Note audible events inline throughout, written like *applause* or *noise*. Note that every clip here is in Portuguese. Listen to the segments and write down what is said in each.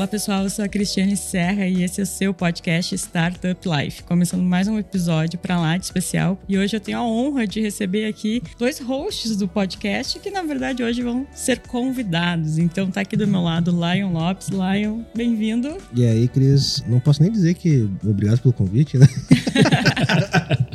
Fala pessoal, eu sou a Cristiane Serra e esse é o seu podcast Startup Life. Começando mais um episódio para lá de especial e hoje eu tenho a honra de receber aqui dois hosts do podcast que na verdade hoje vão ser convidados. Então tá aqui do meu lado Lion Lopes. Lion, bem-vindo. E aí, Cris, não posso nem dizer que obrigado pelo convite, né? *laughs*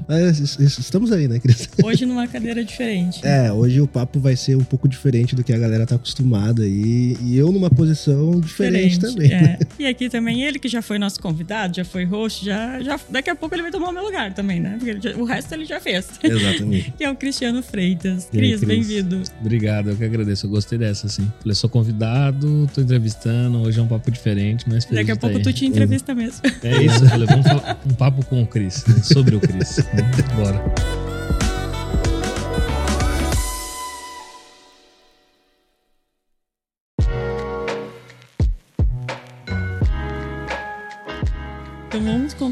Mas estamos aí, né, Cris? *laughs* Hoje numa cadeira diferente. É, hoje o papo vai ser um pouco diferente do que a galera tá acostumada e, e eu numa posição diferente, diferente também. É. Né? *laughs* E aqui também ele que já foi nosso convidado, já foi host, já, já daqui a pouco ele vai tomar o meu lugar também, né? Porque já, o resto ele já fez. *laughs* Exatamente. que é o Cristiano Freitas. Cris, bem-vindo. Obrigado, eu que agradeço. Eu gostei dessa, assim. Falei, sou convidado, tô entrevistando, hoje é um papo diferente, mas Daqui a pouco aí. tu te entrevista uhum. mesmo. É isso, eu falei, vamos falar um papo com o Cris, né? sobre o Cris. Bora.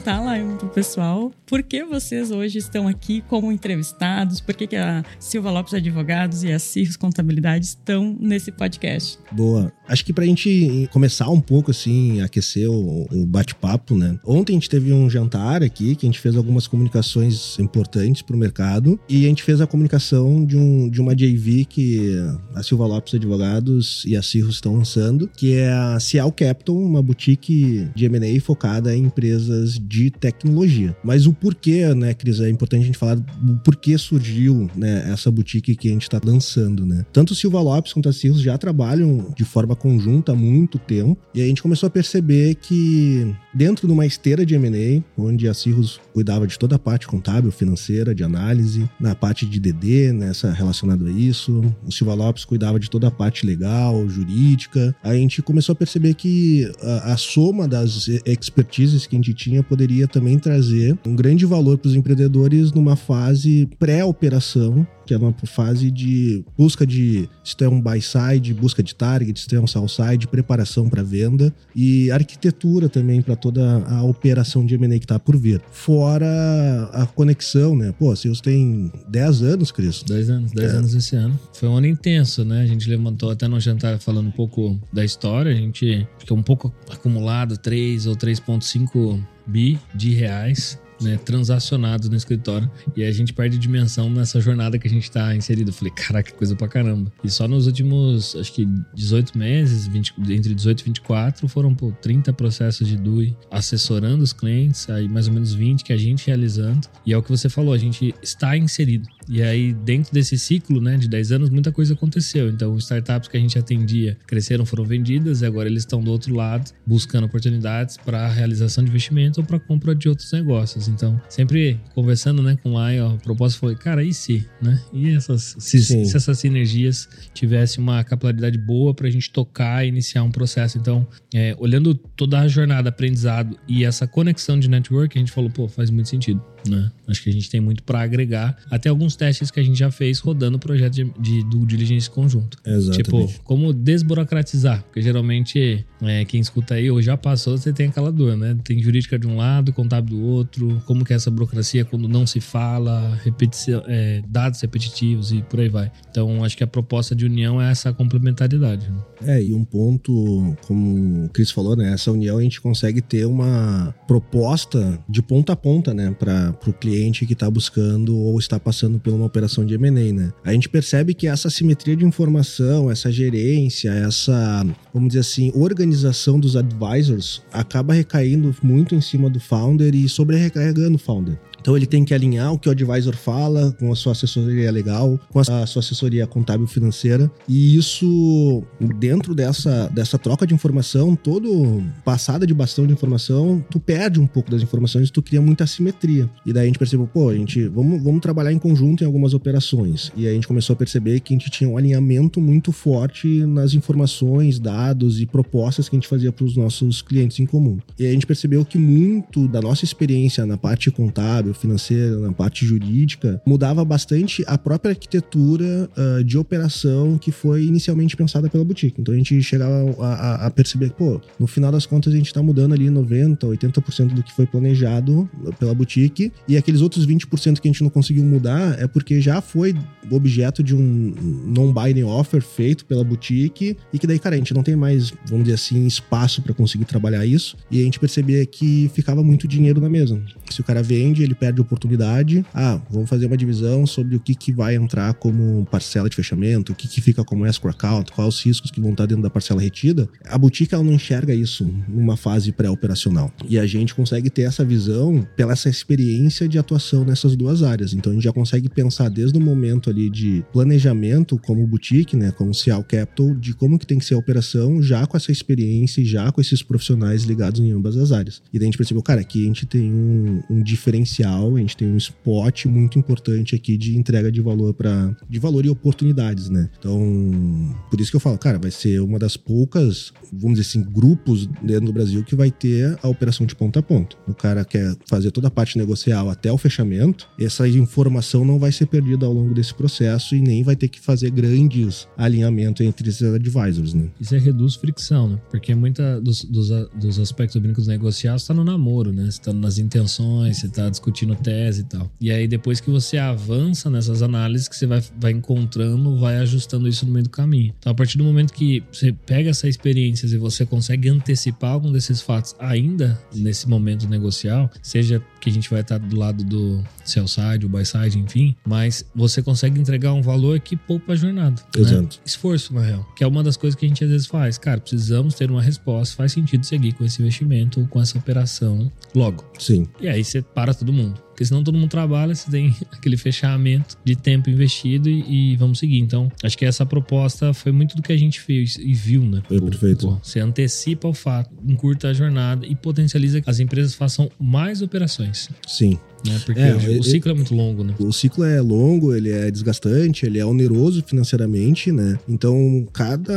Vamos contar lá pro pessoal por que vocês hoje estão aqui como entrevistados, por que, que a Silva Lopes Advogados e a Cirrus Contabilidade estão nesse podcast. Boa. Acho que pra gente começar um pouco assim, aquecer o, o bate-papo, né? Ontem a gente teve um jantar aqui que a gente fez algumas comunicações importantes pro mercado e a gente fez a comunicação de, um, de uma JV que a Silva Lopes Advogados e a Cirrus estão lançando, que é a Cial Capital, uma boutique de M&A focada em empresas empresas de tecnologia. Mas o porquê, né, Cris, é importante a gente falar o porquê surgiu, né, essa boutique que a gente está lançando, né? Tanto Silva Lopes quanto a Cirrus já trabalham de forma conjunta há muito tempo e a gente começou a perceber que dentro de uma esteira de M&A, onde a Cirrus cuidava de toda a parte contábil, financeira, de análise, na parte de DD, nessa relacionado a isso, o Silva Lopes cuidava de toda a parte legal, jurídica. A gente começou a perceber que a, a soma das expertises que a gente tinha poderia também trazer um grande valor para os empreendedores numa fase pré-operação que é uma fase de busca de se tem um buy side, busca de target, se tem um sell side, preparação para venda e arquitetura também para toda a operação de M&A que está por vir. Fora a conexão, né? Pô, você tem 10 anos, Cris. 10 anos, 10 é. anos esse ano. Foi um ano intenso, né? A gente levantou até no jantar falando um pouco da história, a gente ficou um pouco acumulado, 3 ou 3.5 bi de reais né, transacionados no escritório. E a gente perde dimensão nessa jornada que a gente está inserido. Eu falei, caraca, que coisa pra caramba. E só nos últimos, acho que 18 meses, 20, entre 18 e 24, foram pô, 30 processos de DUI assessorando os clientes, aí mais ou menos 20 que a gente realizando. E é o que você falou, a gente está inserido. E aí, dentro desse ciclo né, de 10 anos, muita coisa aconteceu. Então, startups que a gente atendia cresceram, foram vendidas, e agora eles estão do outro lado, buscando oportunidades para realização de investimento ou para compra de outros negócios. Então, sempre conversando né, com o Lion, a proposta foi, cara, e se? Né? E essas, se, se essas sinergias tivessem uma capilaridade boa para a gente tocar e iniciar um processo? Então, é, olhando toda a jornada, aprendizado e essa conexão de network, a gente falou, pô, faz muito sentido. Né? Acho que a gente tem muito para agregar. Até alguns testes que a gente já fez rodando o projeto de, de due diligence conjunto. Exatamente. Tipo, como desburocratizar. Porque geralmente, é, quem escuta aí ou já passou, você tem aquela dor, né? Tem jurídica de um lado, contábil do outro. Como que é essa burocracia quando não se fala, repetição, é, dados repetitivos e por aí vai. Então, acho que a proposta de união é essa complementaridade. Né? É, e um ponto, como o Cris falou, né? Essa união a gente consegue ter uma proposta de ponta a ponta, né? Para para o cliente que está buscando ou está passando por uma operação de M&A, né? A gente percebe que essa simetria de informação, essa gerência, essa, vamos dizer assim, organização dos advisors acaba recaindo muito em cima do founder e sobrecarregando o founder. Então ele tem que alinhar o que o advisor fala com a sua assessoria legal, com a sua assessoria contábil financeira. E isso, dentro dessa, dessa troca de informação, todo passada de bastão de informação, tu perde um pouco das informações tu cria muita assimetria. E daí a gente percebeu, pô, a gente vamos, vamos trabalhar em conjunto em algumas operações. E aí a gente começou a perceber que a gente tinha um alinhamento muito forte nas informações, dados e propostas que a gente fazia para os nossos clientes em comum. E aí a gente percebeu que muito da nossa experiência na parte contábil financeira, na parte jurídica, mudava bastante a própria arquitetura uh, de operação que foi inicialmente pensada pela boutique. Então a gente chegava a, a perceber que, pô, no final das contas a gente está mudando ali 90%, 80% do que foi planejado pela boutique e aqueles outros 20% que a gente não conseguiu mudar é porque já foi objeto de um non-binding offer feito pela boutique e que daí, cara, a gente não tem mais, vamos dizer assim, espaço para conseguir trabalhar isso e a gente percebia que ficava muito dinheiro na mesa. Se o cara vende, ele perde oportunidade. Ah, vamos fazer uma divisão sobre o que, que vai entrar como parcela de fechamento, o que, que fica como escrow account, quais os riscos que vão estar dentro da parcela retida. A boutique ela não enxerga isso numa fase pré-operacional. E a gente consegue ter essa visão pela essa experiência de atuação nessas duas áreas. Então a gente já consegue pensar desde o momento ali de planejamento como boutique, né, como Cial Capital, de como que tem que ser a operação, já com essa experiência e já com esses profissionais ligados em ambas as áreas. E daí a gente percebeu, cara, aqui a gente tem um, um diferencial, a gente tem um spot muito importante aqui de entrega de valor para de valor e oportunidades, né? Então, por isso que eu falo, cara, vai ser uma das poucas, vamos dizer assim, grupos dentro do Brasil que vai ter a operação de ponta a ponta. O cara quer fazer toda a parte negocial até o fechamento, essa informação não vai ser perdida ao longo desse processo e nem vai ter que fazer grandes alinhamentos entre esses advisors, né? Isso é reduz fricção, né? Porque muita dos, dos, dos aspectos negociais está no namoro, né? Você tá nas intenções, você tá discutindo tese e tal. E aí depois que você avança nessas análises que você vai, vai encontrando, vai ajustando isso no meio do caminho. Então a partir do momento que você pega essa experiência e você consegue antecipar algum desses fatos ainda nesse momento negocial, seja que a gente vai estar do lado do sell side, o buy side, enfim, mas você consegue entregar um valor que poupa a jornada. Né? Exato. Né? Esforço, na real. Que é uma das coisas que a gente às vezes faz. Cara, precisamos ter uma resposta, faz sentido seguir com esse investimento, com essa operação logo. Sim. E aí você para todo mundo. Porque senão todo mundo trabalha, você tem *laughs* aquele fechamento de tempo investido e, e, vamos seguir. Então, acho que essa proposta foi muito do que a gente fez e viu, né? Foi perfeito. Pô, você antecipa o fato, encurta a jornada e potencializa que as empresas façam mais operações. Sim. Né? Porque é, o ciclo é muito longo, né? O ciclo é longo, ele é desgastante, ele é oneroso financeiramente, né? Então, cada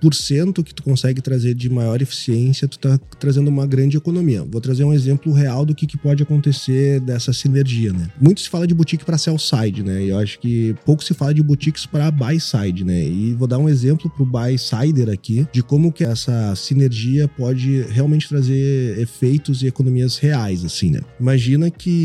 por cento que tu consegue trazer de maior eficiência, tu tá trazendo uma grande economia. Vou trazer um exemplo real do que, que pode acontecer dessa sinergia, né? Muito se fala de boutique para sell side, né? E eu acho que pouco se fala de boutiques para buy side, né? E vou dar um exemplo pro buy sider aqui de como que essa sinergia pode realmente trazer efeitos e economias reais, assim, né? Imagina que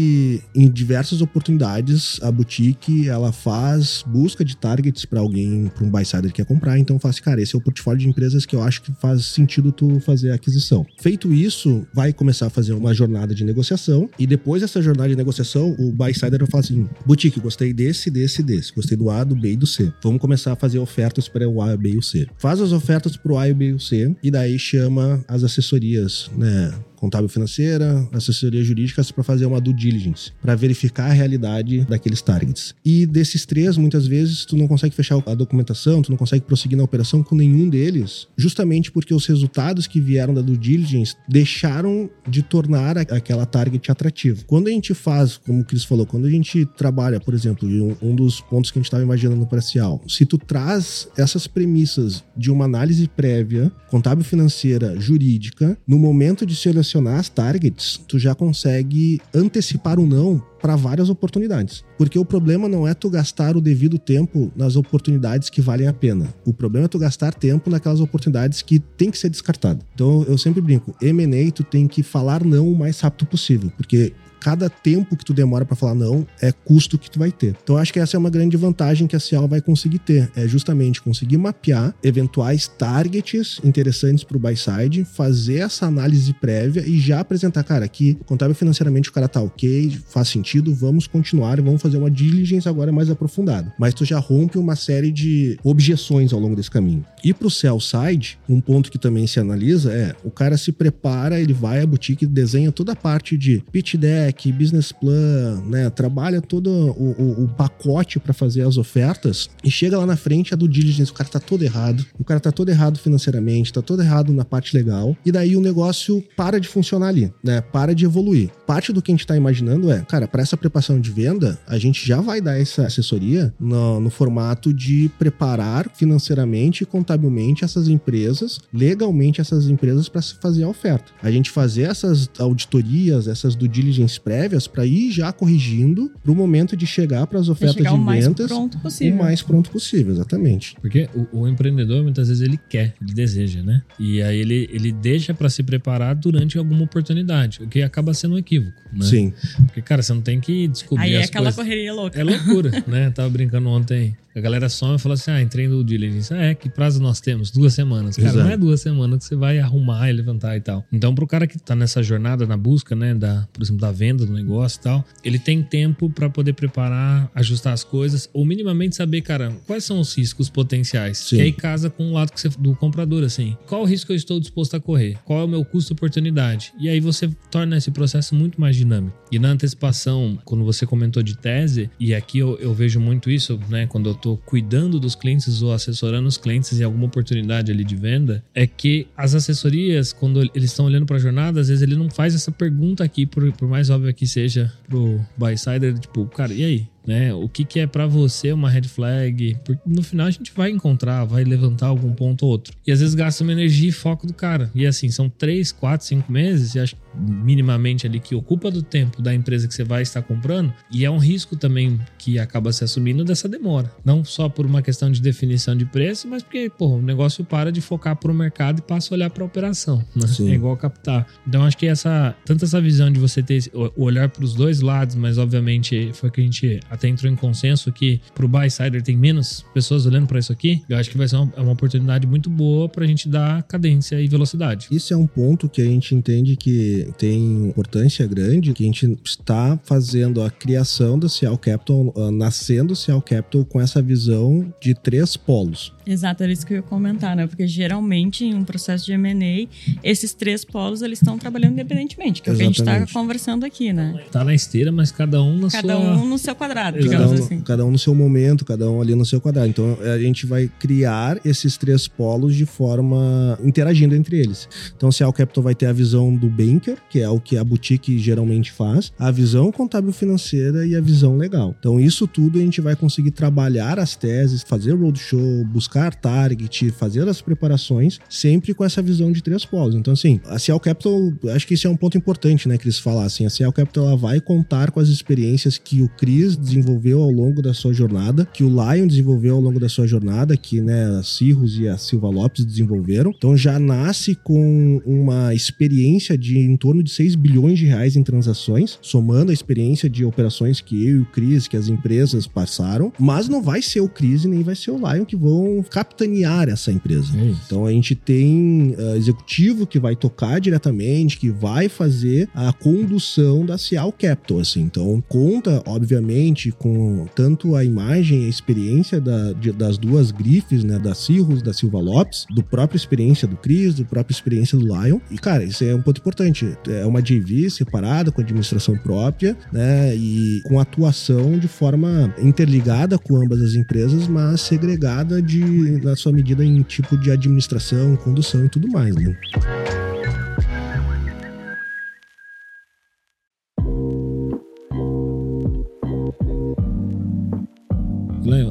em diversas oportunidades a boutique ela faz busca de targets para alguém, para um buy sider que quer comprar, então faz, cara, esse é o portfólio de empresas que eu acho que faz sentido tu fazer a aquisição. Feito isso, vai começar a fazer uma jornada de negociação e depois dessa jornada de negociação, o buy sider vai falar assim: "Boutique, gostei desse, desse, desse, gostei do A, do B e do C. Vamos começar a fazer ofertas para o A, o B e o C". Faz as ofertas para o A, o B e o C e daí chama as assessorias, né? Contábil financeira, assessoria jurídica para fazer uma due diligence, para verificar a realidade daqueles targets. E desses três, muitas vezes tu não consegue fechar a documentação, tu não consegue prosseguir na operação com nenhum deles, justamente porque os resultados que vieram da due diligence deixaram de tornar aquela target atrativa. Quando a gente faz, como o Cris falou, quando a gente trabalha, por exemplo, um, dos pontos que a gente estava imaginando no parcial, se tu traz essas premissas de uma análise prévia, contábil financeira, jurídica, no momento de seleção selecionar as targets, tu já consegue antecipar o não para várias oportunidades. Porque o problema não é tu gastar o devido tempo nas oportunidades que valem a pena. O problema é tu gastar tempo naquelas oportunidades que tem que ser descartado. Então eu sempre brinco, M&A tu tem que falar não o mais rápido possível, porque cada tempo que tu demora para falar não é custo que tu vai ter. Então acho que essa é uma grande vantagem que a Cial vai conseguir ter, é justamente conseguir mapear eventuais targets interessantes para o buy side, fazer essa análise prévia e já apresentar, cara, aqui contábil financeiramente o cara tá ok, faz sentido, vamos continuar e vamos fazer uma diligence agora mais aprofundada. Mas tu já rompe uma série de objeções ao longo desse caminho. E para o sell side, um ponto que também se analisa é o cara se prepara, ele vai à boutique, desenha toda a parte de pitch deck deck, business plan, né? Trabalha todo o, o, o pacote para fazer as ofertas e chega lá na frente a do diligence, o cara tá todo errado, o cara tá todo errado financeiramente, tá todo errado na parte legal, e daí o negócio para de funcionar ali, né? Para de evoluir. Parte do que a gente tá imaginando é, cara, para essa preparação de venda, a gente já vai dar essa assessoria no, no formato de preparar financeiramente e contabilmente essas empresas, legalmente essas empresas para fazer a oferta. A gente fazer essas auditorias, essas do diligence prévias para ir já corrigindo para o momento de chegar para as ofertas de o mais vendas pronto o possível. mais pronto possível, exatamente. Porque o, o empreendedor, muitas vezes, ele quer, ele deseja, né? E aí ele, ele deixa pra se preparar durante alguma oportunidade, o que acaba sendo um equívoco, né? Sim. Porque, cara, você não tem que descobrir Aí é aquela coisas. correria louca. É loucura, *laughs* né? Tava brincando ontem. A galera some e fala assim: ah, entrei no diligence. Ah, é, que prazo nós temos? Duas semanas. Cara, Exato. não é duas semanas que você vai arrumar e levantar e tal. Então, pro cara que tá nessa jornada, na busca, né, da, por exemplo, da venda do negócio e tal, ele tem tempo pra poder preparar, ajustar as coisas, ou minimamente saber, cara, quais são os riscos potenciais. Sim. Que aí casa com o lado que do comprador, assim. Qual o risco eu estou disposto a correr? Qual é o meu custo-oportunidade? E aí você torna esse processo muito mais dinâmico. E na antecipação, quando você comentou de tese, e aqui eu, eu vejo muito isso, né, quando eu tô cuidando dos clientes ou assessorando os clientes em alguma oportunidade ali de venda, é que as assessorias, quando eles estão olhando para a jornada, às vezes ele não faz essa pergunta aqui, por, por mais óbvio que seja pro buy-sider, tipo, cara, e aí? Né? O que, que é pra você uma red flag? Porque no final a gente vai encontrar, vai levantar algum ponto ou outro. E às vezes gasta uma energia e foco do cara. E assim, são três, quatro, cinco meses, e acho minimamente ali que ocupa do tempo da empresa que você vai estar comprando. E é um risco também que acaba se assumindo dessa demora. Não só por uma questão de definição de preço, mas porque pô, o negócio para de focar pro mercado e passa a olhar pra operação. Né? É igual captar. Então acho que essa tanto essa visão de você ter o o olhar para os dois lados, mas obviamente foi que a gente até entrou em consenso que pro buy sider tem menos pessoas olhando para isso aqui. Eu acho que vai ser uma, é uma oportunidade muito boa pra gente dar cadência e velocidade. Isso é um ponto que a gente entende que tem importância grande, que a gente está fazendo a criação do Cial Capital, ah, nascendo Cial Capital com essa visão de três polos. Exato, era isso que eu ia comentar, né? Porque geralmente em um processo de M&A, esses três polos eles estão trabalhando independentemente, que é o que a gente está conversando aqui, né? Tá na esteira, mas cada um na Cada sua um no seu quadrado, Exato. digamos Cada um, assim. cada um no seu momento, cada um ali no seu quadrado. Então a gente vai criar esses três polos de forma interagindo entre eles. Então, se a Capital vai ter a visão do banker, que é o que a boutique geralmente faz, a visão contábil financeira e a visão legal. Então, isso tudo a gente vai conseguir trabalhar as teses, fazer roadshow, buscar target, fazer as preparações, sempre com essa visão de três polos. Então, assim, a Cial Capital, acho que isso é um ponto importante, né, que eles falassem. A Cial Capital ela vai contar com as experiências que o Cris desenvolveu ao longo da sua jornada, que o Lion desenvolveu ao longo da sua jornada, que né, a Cirrus e a Silva Lopes desenvolveram. Então já nasce com uma experiência de em torno de 6 bilhões de reais em transações, somando a experiência de operações que eu e o Cris, que as empresas passaram, mas não vai ser o Cris e nem vai ser o Lion que vão capitanear essa empresa. É. Então a gente tem ah, executivo que vai tocar diretamente, que vai fazer a condução da Cial Capital, assim. Então conta, obviamente, com tanto a imagem e a experiência da- de- das duas grifes, né, da Cirrus, da Silva Lopes, do própria experiência do Cris, do própria experiência do Lion. E cara, isso é um ponto importante. É uma JV separada com administração própria, né, e com atuação de forma interligada com ambas as empresas, mas segregada de na sua medida em tipo de administração, condução e tudo mais, né?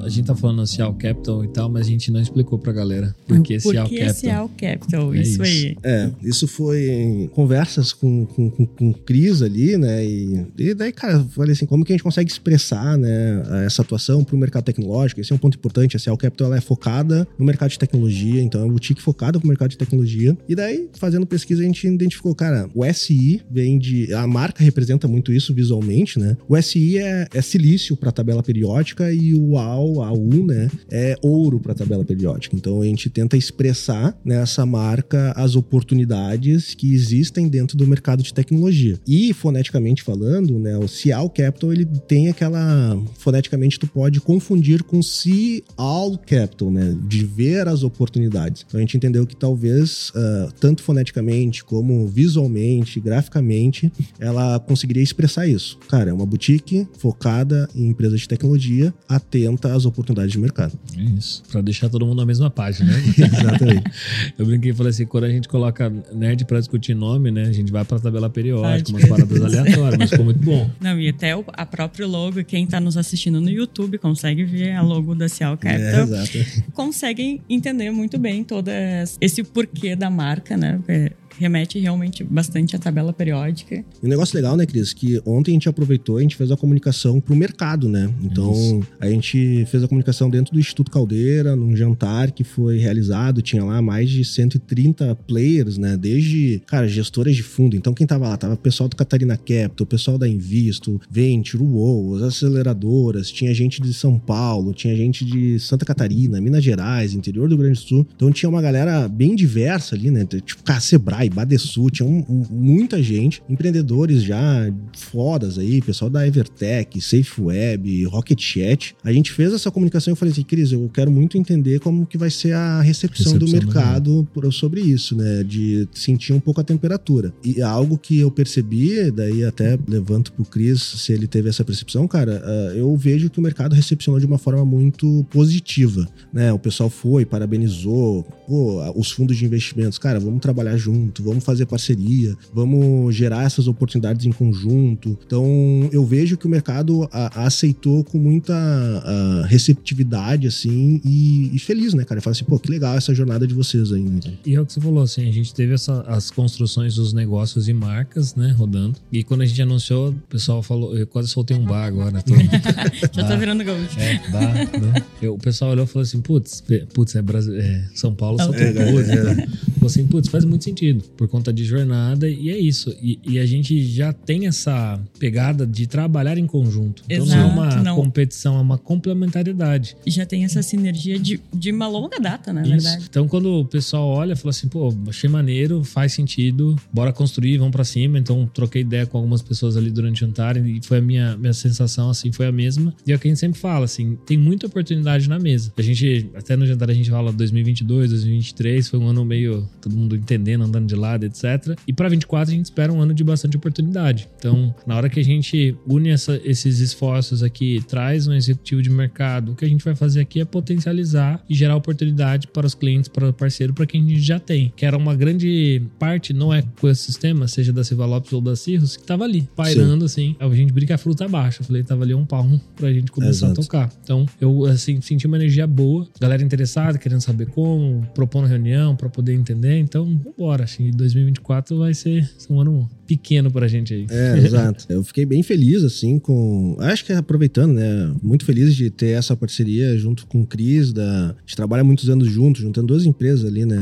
A gente tá falando Cial Capital e tal, mas a gente não explicou pra galera por que Por Cial que Capital. Cial Capital? É isso, isso. aí. É, isso foi em conversas com, com, com, com o Cris ali, né? E, e daí, cara, eu falei assim, como que a gente consegue expressar, né, essa atuação para o mercado tecnológico? Esse é um ponto importante. A Cial Capital ela é focada no mercado de tecnologia, então é uma boutique focada para o mercado de tecnologia. E daí, fazendo pesquisa, a gente identificou, cara, o SI vem de. A marca representa muito isso visualmente, né? O SI é, é silício para tabela periódica e o AU, AU, né, é ouro para tabela periódica. Então a gente tenta expressar nessa marca as oportunidades que existem dentro do mercado de tecnologia. E foneticamente falando, né, o Cial Capital ele tem aquela foneticamente tu pode confundir com Cial Capital, né, de ver as oportunidades. Então a gente entendeu que talvez ah, tanto foneticamente como visualmente, graficamente, ela conseguiria expressar isso. Cara, é uma boutique focada em empresas de tecnologia, atenta às oportunidades de mercado. É isso. Pra deixar todo mundo na mesma página, né? *laughs* Exatamente. *laughs* Eu brinquei e falei assim: quando a gente coloca nerd pra discutir nome, né? A gente vai pra tabela periódica, umas paradas aleatórias, mas ficou muito bom. *laughs* Não, e até o, a própria logo, quem tá nos assistindo no YouTube consegue ver a logo da Cial É, Capital. exato. conseguem entender muito bem todo esse porquê da marca, né? Porque remete realmente bastante à tabela periódica. E um negócio legal, né, Cris, que ontem a gente aproveitou, a gente fez a comunicação pro mercado, né? Então, Isso. a gente fez a comunicação dentro do Instituto Caldeira, num jantar que foi realizado, tinha lá mais de 130 players, né? Desde, cara, gestoras de fundo. Então, quem tava lá? Tava o pessoal do Catarina Capital, o pessoal da Invisto, Venture, UOL, as aceleradoras, tinha gente de São Paulo, tinha gente de Santa Catarina, Minas Gerais, interior do Rio Grande do Sul. Então, tinha uma galera bem diversa ali, né? Tipo, cara, Sebrae, Badesul, tinha um, um, muita gente, empreendedores já fodas aí, pessoal da Evertech, SafeWeb, Rocket Chat. A gente fez essa comunicação e eu falei assim, Cris, eu quero muito entender como que vai ser a recepção, recepção do mercado né? sobre isso, né? De sentir um pouco a temperatura. E algo que eu percebi, daí até levanto pro Cris se ele teve essa percepção, cara, ah, eu vejo que o mercado recepcionou de uma forma muito positiva, né? O pessoal foi, parabenizou, pô, os fundos de investimentos, cara, vamos trabalhar junto, vamos fazer parceria, vamos gerar essas oportunidades em conjunto. Então, eu vejo que o mercado a, a aceitou com muita a, receptividade, assim, e, e, feliz, né, cara? Fala assim, pô, que legal essa jornada de vocês aí, né? E é o que você falou, assim, a gente teve essa, as construções dos negócios e marcas, né, rodando. E quando a gente anunciou, o pessoal falou, eu quase soltei um bar agora. Tô, *laughs* Já tá virando gaúcho. É, dá, né? Eu, o pessoal olhou e falou assim, putz, putz, é, Brasil, é São Paulo, São Paulo. É, é, é. Falou assim, putz, faz muito sentido, por conta de jornada, e é isso. E, e, a gente já tem essa pegada de trabalhar em conjunto. Então Exato, não é uma não. competição, é uma complementariedade. E já tem essa sinergia de, de uma longa data, né, na verdade. Então quando o pessoal olha, fala assim, pô, achei maneiro, faz sentido, bora construir, vamos para cima. Então troquei ideia com algumas pessoas ali durante o jantar e foi a minha, minha sensação, assim, foi a mesma. E é o que a gente sempre fala, assim, tem muita oportunidade na mesa. A gente, até no jantar a gente fala 2022, 2023, foi um ano meio todo mundo entendendo, andando de lado, etc. E para 24 a gente espera um ano de bastante oportunidade. Então, na hora que a gente une essa, esses esforços aqui, traz um executivo de mercado, o que a gente vai fazer aqui é potencializar e gerar oportunidade para os clientes, para o parceiro, para quem a gente já tem. Que era uma grande parte, não é com esse sistema, seja da Silva Lopes ou da Cirrus, que tava ali, pairando Sim. assim. A gente brinca a fruta baixa. Eu falei, tava ali um palmo pra gente começar Exato. a tocar. Então, eu, assim, senti uma energia boa, galera interessada, querendo saber como, propondo reunião para poder entender. Então, bora. Acho que 2024 vai ser um ano pequeno pra gente aí. É, *laughs* exato. Eu fiquei bem feliz, assim, com. Acho que aproveitando, né? Muito feliz de ter essa parceria junto com o Cris. Da... A gente trabalha muitos anos juntos, juntando duas empresas ali, né?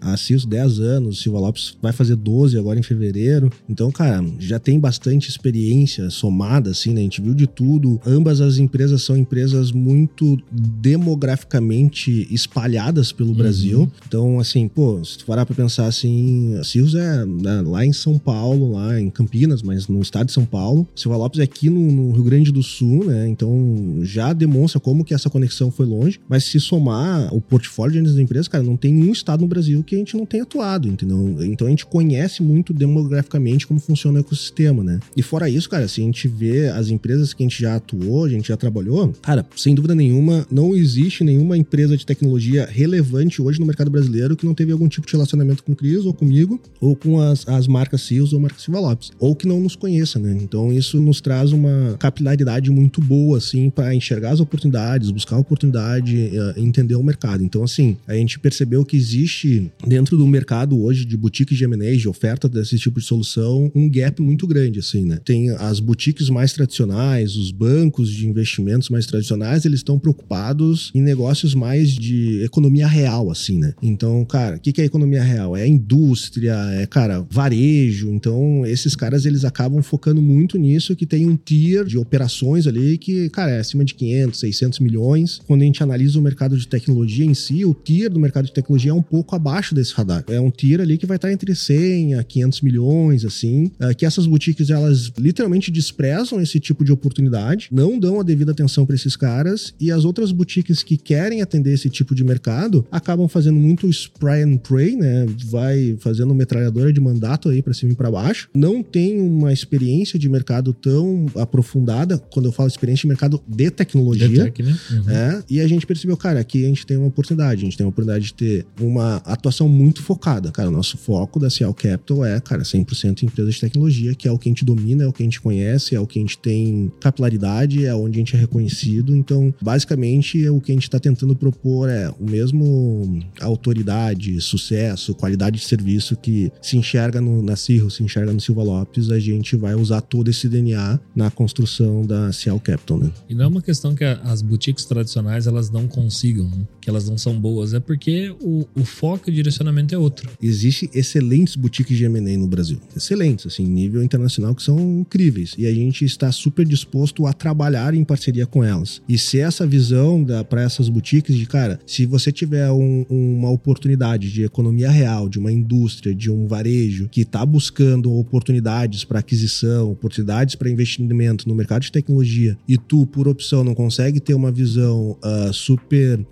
A CIS 10 anos, Silva Lopes vai fazer 12 agora em fevereiro. Então, cara, já tem bastante experiência somada, assim, né? A gente viu de tudo. Ambas as empresas são empresas muito demograficamente espalhadas pelo uhum. Brasil. Então, assim, pô, se tu parar pra pensar assim, a CIS é né, lá em São Paulo, lá em Campinas, mas no estado de São Paulo. Silva Lopes é aqui no, no, Rio Grande do Sul, né? Então já demonstra como que essa conexão foi longe. Mas se somar o portfólio de agentes da empresa, cara, não tem um estado no Brasil que a gente não tenha atuado, entendeu? Então a gente conhece muito demograficamente como funciona o ecossistema, né? E fora isso, cara, se a gente vê as empresas que a gente já atuou, a gente já trabalhou, cara, sem dúvida nenhuma, não existe nenhuma empresa de tecnologia relevante hoje no mercado brasileiro que não teve algum tipo de relacionamento com o Cris ou comigo ou com as, as marcas Ou Marca Silva Lopes, ou que não nos conheça, né? Então isso nos traz uma capilaridade muito boa, assim, para enxergar as oportunidades, buscar oportunidade, uh, entender o mercado. Então, assim, a gente percebeu que existe dentro do mercado hoje de boutiques de de oferta desse tipo de solução, um gap muito grande, assim, né? Tem as boutiques mais tradicionais, os bancos de investimentos mais tradicionais, eles estão preocupados em negócios mais de economia real, assim, né? Então, cara, o que, que é economia real? É a indústria, é, cara, varejo, varejo. Então, esses caras eles acabam focando muito nisso, que tem um tier de operações ali que, cara, é acima de 500, 600 milhões. Quando a gente analisa o mercado de tecnologia em si, o tier do mercado de tecnologia é um pouco abaixo desse radar. É um tier ali que vai estar entre 100 a 500 milhões, assim, é, que essas boutiques elas literalmente desprezam esse tipo de oportunidade, não dão a devida atenção para esses caras e as outras boutiques que querem atender esse tipo de mercado acabam fazendo muito spray and pray, né? Vai fazendo metralhadora de mandato aí para cima para baixo, não tem uma experiência de mercado tão aprofundada, quando eu falo experiência de mercado de tecnologia. De tech, né? uhum. é, e a gente percebeu, cara, aqui a gente tem uma oportunidade, a gente tem uma oportunidade de ter uma atuação muito focada. Cara, o nosso foco da Cial Capital é, cara, 100% empresa de tecnologia, que é o que a gente domina, é o que a gente conhece, é o que a gente tem capilaridade, é onde a gente é reconhecido. Então, basicamente, o que a gente está tentando propor é o mesmo autoridade, sucesso, qualidade de serviço que se enxerga no, na Cirro, se enxerga no Silva Lopes, a gente vai usar todo esse DNA na construção da Cial Capital, né? E não é uma questão que as boutiques tradicionais elas não consigam, né? Que elas não são boas, é porque o, o foco e o direcionamento é outro. Existe excelentes boutiques de M&A no Brasil, excelentes, assim, nível internacional que são incríveis. E a gente está super disposto a trabalhar em parceria com elas. E ser essa visão para essas boutiques de cara, se você tiver um, uma oportunidade de economia real, de uma indústria, de um varejo que está buscando oportunidades para aquisição, oportunidades para investimento no mercado de tecnologia e tu, por opção, não consegue ter uma visão uh, super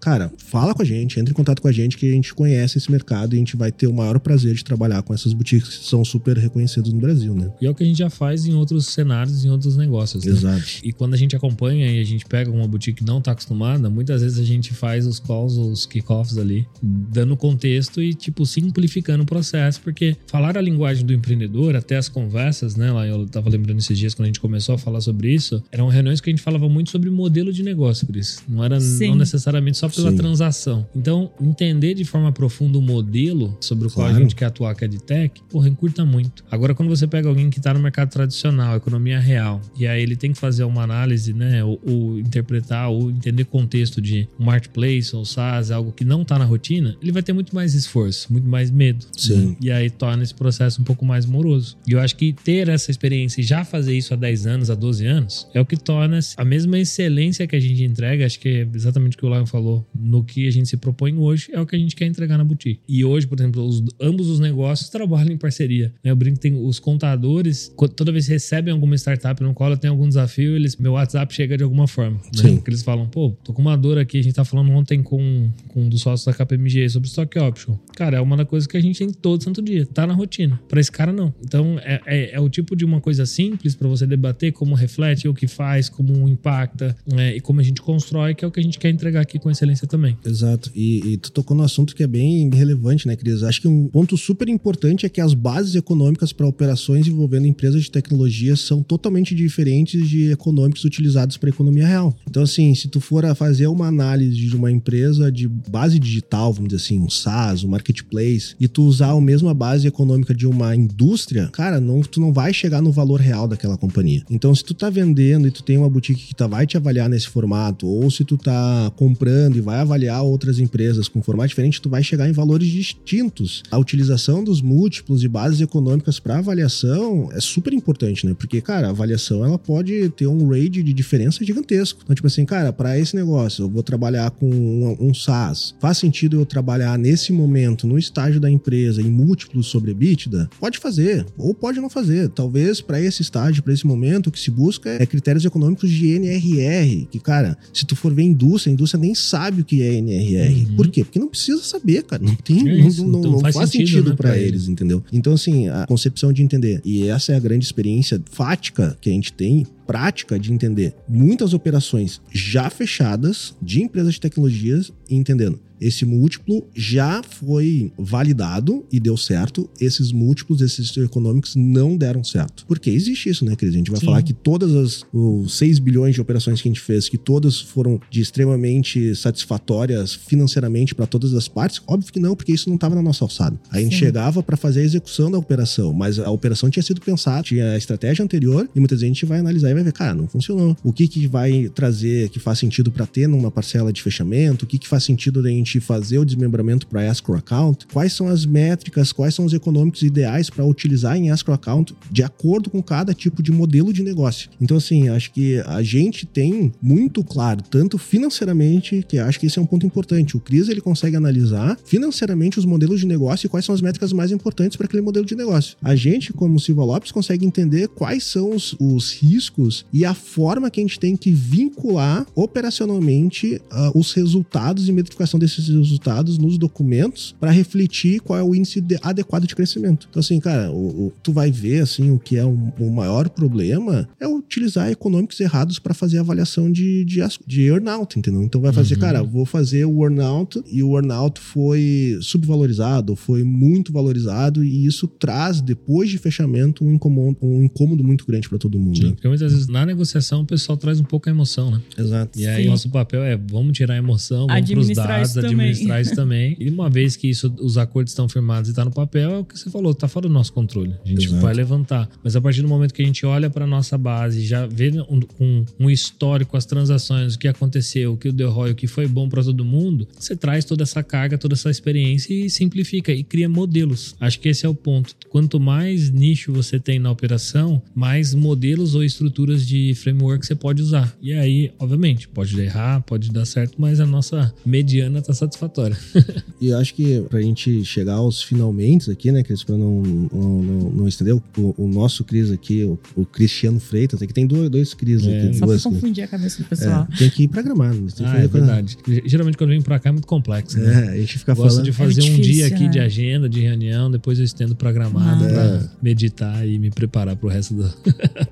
cara, fala com a gente, entre em contato com a gente que a gente conhece esse mercado e a gente vai ter o maior prazer de trabalhar com essas boutiques que são super reconhecidas no Brasil, né? E é o que a gente já faz em outros cenários, em outros negócios. Né? Exato. E quando a gente acompanha e a gente pega uma boutique que não está acostumada, muitas vezes a gente faz os calls, os kickoffs ali, dando contexto e, tipo, simplificando o processo, porque falar a linguagem do empreendedor, até as conversas, né? Lá eu tava lembrando esses dias quando a gente começou a falar sobre isso, eram reuniões que a gente falava muito sobre modelo de negócio, Cris. Não era Sim. não necessariamente só pela Sim. transação. Então, entender de forma profunda o modelo sobre o claro. qual a gente quer atuar, que é de tech, porra, encurta muito. Agora, quando você pega alguém que tá no mercado tradicional, economia real, e aí ele tem que fazer uma análise, né? Ou, ou interpretar, ou entender contexto de um marketplace ou SaaS, algo que não tá na rotina, ele vai ter muito mais esforço, muito mais medo. Sim. Né? E aí torna esse processo um pouco mais moroso. E eu acho que ter essa experiência e já fazer isso há 10 anos, há 12 anos, é o que torna a mesma excelência que a gente entrega, acho que é exatamente que o Lion falou, no que a gente se propõe hoje, é o que a gente quer entregar na boutique. E hoje, por exemplo, os, ambos os negócios trabalham em parceria. Né? Eu brinco que tem os contadores, toda vez que recebem alguma startup no qual ela tem algum desafio, eles, meu WhatsApp chega de alguma forma. Né? Porque eles falam, pô, tô com uma dor aqui, a gente tá falando ontem com, com um dos sócios da KPMG sobre stock option. Cara, é uma das coisas que a gente tem todo santo dia, tá na rotina. Para esse cara, não. Então, é, é, é, o tipo de uma coisa simples para você debater como reflete, o que faz, como impacta é, e como a gente constrói, que é o que a gente quer entregar aqui com excelência também. Exato. E, e tu tocou no assunto que é bem relevante, né, Cris? Acho que um ponto super importante é que as bases econômicas para operações envolvendo empresas de tecnologia são totalmente diferentes de econômicos utilizados para economia real. Então, assim, se tu for a fazer uma análise de uma empresa de base digital, vamos dizer assim, um SaaS, um marketplace, e tu usar a mesma base econômica de uma indústria, cara, não, tu não vai chegar no valor real daquela companhia. Então, se tu tá vendendo e tu tem uma boutique que tá, vai te avaliar nesse formato, ou se tu tá comprando e vai avaliar outras empresas com formato diferente, tu vai chegar em valores distintos. A utilização dos múltiplos e bases econômicas para avaliação é super importante, né? Porque, cara, a avaliação ela pode ter um range de diferença gigantesco. Então, tipo assim, cara, para esse negócio, eu vou trabalhar com um, um SaaS. Faz sentido eu trabalhar nesse momento, no estágio da empresa, em múltiplos sobre EBITDA? Pode fazer, ou pode não fazer. Talvez para esse estágio, para esse momento, o que se busca é critérios econômicos de NRR. Que, cara, se tu for ver indústria, a indústria nem sabe o que é NRR. Uhum. Por quê? Porque não precisa saber, cara. Não tem, é isso, não, não, não, faz, faz, sentido, sentido né, para eles, entendeu? Então, assim, a concepção de entender, e essa é a grande experiência fática que a gente tem prática de entender muitas operações já fechadas de empresas de tecnologias e entendendo esse múltiplo já foi validado e deu certo. Esses múltiplos, esses econômicos, não deram certo. Porque existe isso, né, Cris? A gente vai Sim. falar que todas as os 6 bilhões de operações que a gente fez, que todas foram de extremamente satisfatórias financeiramente para todas as partes? Óbvio que não, porque isso não estava na nossa alçada. A gente Sim. chegava para fazer a execução da operação, mas a operação tinha sido pensada, tinha a estratégia anterior e muitas vezes a gente vai analisar e vai ver, cara, não funcionou. O que que vai trazer que faz sentido para ter numa parcela de fechamento? O que que faz sentido da gente fazer o desmembramento para escrow account, quais são as métricas, quais são os econômicos ideais para utilizar em escrow account de acordo com cada tipo de modelo de negócio. Então, assim, acho que a gente tem muito claro, tanto financeiramente, que acho que esse é um ponto importante. O Cris ele consegue analisar financeiramente os modelos de negócio e quais são as métricas mais importantes para aquele modelo de negócio. A gente, como Silva Lopes, consegue entender quais são os, os riscos técnicos e a forma que a gente tem que vincular operacionalmente uh, os resultados e metrificação desses resultados nos documentos para refletir qual é o índice de, adequado de crescimento. Então, assim, cara, o, o, tu vai ver assim o que é um, o maior problema é utilizar econômicos errados para fazer avaliação de, de, de earnout, entendeu? Então vai fazer, uhum. cara, vou fazer o earnout e o earnout foi subvalorizado, foi muito valorizado e isso traz, depois de fechamento, um incômodo, um incômodo muito grande para todo mundo. Sim, né? porque muitas vezes na negociação o pessoal traz um pouco a emoção, né? Exato. E aí Sim. nosso papel é vamos tirar a emoção, vamos para os dados, administrar isso *laughs* também. E uma vez que isso, os acordos estão firmados e está no papel, é o que você falou, tá fora do nosso controle. A gente Exato. vai levantar. Mas a partir do momento que a gente olha para nossa base, já vê um, um, um, histórico, as transações, o que aconteceu, o que deu ROI, o que foi bom para todo mundo, você traz toda essa carga, toda essa experiência e simplifica e cria modelos. Acho que esse é o ponto. Quanto mais nicho você tem na operação, mais modelos ou estruturas de framework você pode usar. E aí, obviamente, pode errar, pode dar certo, mas a nossa mediana está satisfatória. *laughs* e eu acho que para a gente chegar aos finalmente aqui, né, Cris, para não, não, não, não estender o, o, nosso Cris aqui, o, o Cristiano Freitas, aqui tem dois, dois Cris é, aqui. Só duas, confundir a cabeça do pessoal. É, tem que ir para Gramado. Né? Ah, é verdade. Geralmente quando vem para cá é muito complexo. Né? É, a gente fica Gosto falando... de fazer é difícil, um dia aqui né? de agenda, de reunião, depois eu estendo para Gramado ah. para meditar e me preparar para o resto do...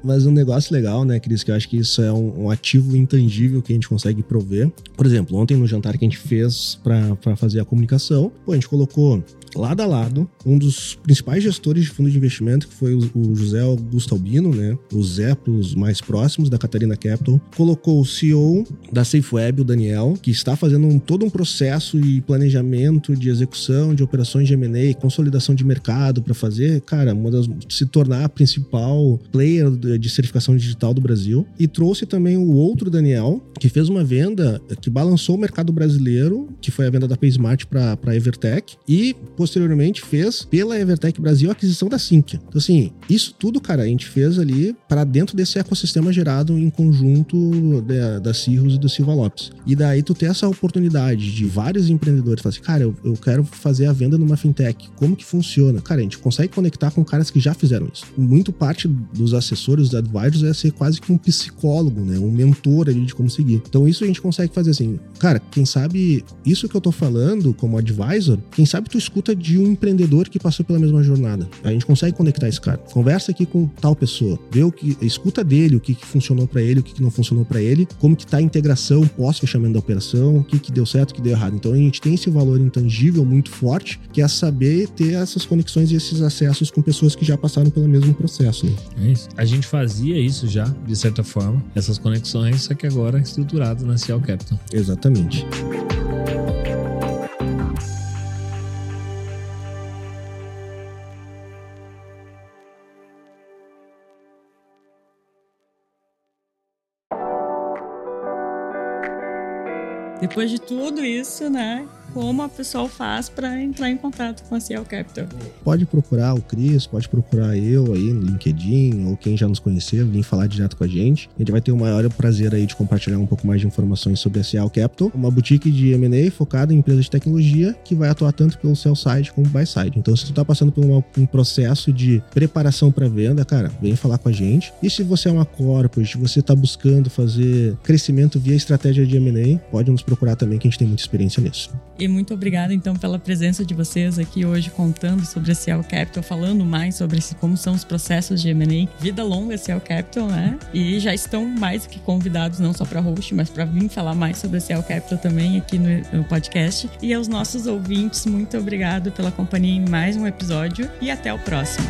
Mas um negócio legal, né, Cris, que eu acho que isso é um, um ativo intangível que a gente consegue prover. Por exemplo, ontem no jantar que a gente fez para fazer a comunicação, pô, a gente colocou lado a lado, um dos principais gestores de fundo de investimento, que foi o, José Augusto Albino, né? O Zé para os mais próximos da Catarina Capital, colocou o CEO da SafeWeb, o Daniel, que está fazendo um, todo um processo e planejamento de execução de operações de M&A, consolidação de mercado para fazer, cara, uma das, se tornar a principal player de certificação digital do Brasil. E trouxe também o outro Daniel, que fez uma venda que balançou o mercado brasileiro, que foi a venda da PaySmart para a Evertech, e posteriormente fez pela Evertech Brasil a aquisição da Sinqia. Então, assim, isso tudo, cara, a gente fez ali para dentro desse ecossistema gerado em conjunto da, da Cirrus e do Silva Lopes. E daí tu ter essa oportunidade de vários empreendedores falar assim, cara, eu, eu quero fazer a venda numa fintech. Como que funciona? Cara, a gente consegue conectar com caras que já fizeram isso. Muito parte dos assessores, dos advisors, é ser quase que um psicólogo, né? Um mentor ali de como seguir. Então, isso a gente consegue fazer assim, cara, quem sabe isso que eu tô falando como advisor, quem sabe tu escuta de um empreendedor que passou pela mesma jornada. A gente consegue conectar esse cara. Conversa aqui com tal pessoa, vê o que, escuta dele, o que, que funcionou para ele, o que, que não funcionou para ele, como que tá a integração pós-fechamento da operação, o que, que deu certo, o que deu errado. Então a gente tem esse valor intangível muito forte, que é saber ter essas conexões e esses acessos com pessoas que já passaram pelo mesmo processo. Né? É isso. A gente fazia isso já, de certa forma, essas conexões, só que agora é estruturado na Cial Capital. Exatamente. Depois de tudo isso, né? Como a pessoa faz para entrar em contato com a Ciel Capital. Pode procurar o Cris, pode procurar eu aí no LinkedIn, ou quem já nos conhecer, vir falar direto com a gente. A gente vai ter o maior prazer aí de compartilhar um pouco mais de informações sobre a Ciel Capital, uma boutique de M&A focada em empresas de tecnologia que vai atuar tanto pelo sell side como buy side. Então, se tu tá passando por uma, um processo de preparação para venda, cara, vem falar com a gente. E se você é uma corporate, você tá buscando fazer crescimento via estratégia de M&A, pode nos procurar também que a gente tem muita experiência nisso. E muito obrigada, então, pela presença de vocês aqui hoje contando sobre a Ciel Capital, falando mais sobre esse, como são os processos de M&A. Vida longa Ciel Capital, né? E já estão mais que convidados, não só para host, mas para vir falar mais sobre a Ciel Capital também aqui no, no podcast. E aos nossos ouvintes, muito obrigado pela companhia em mais um episódio e até o próximo.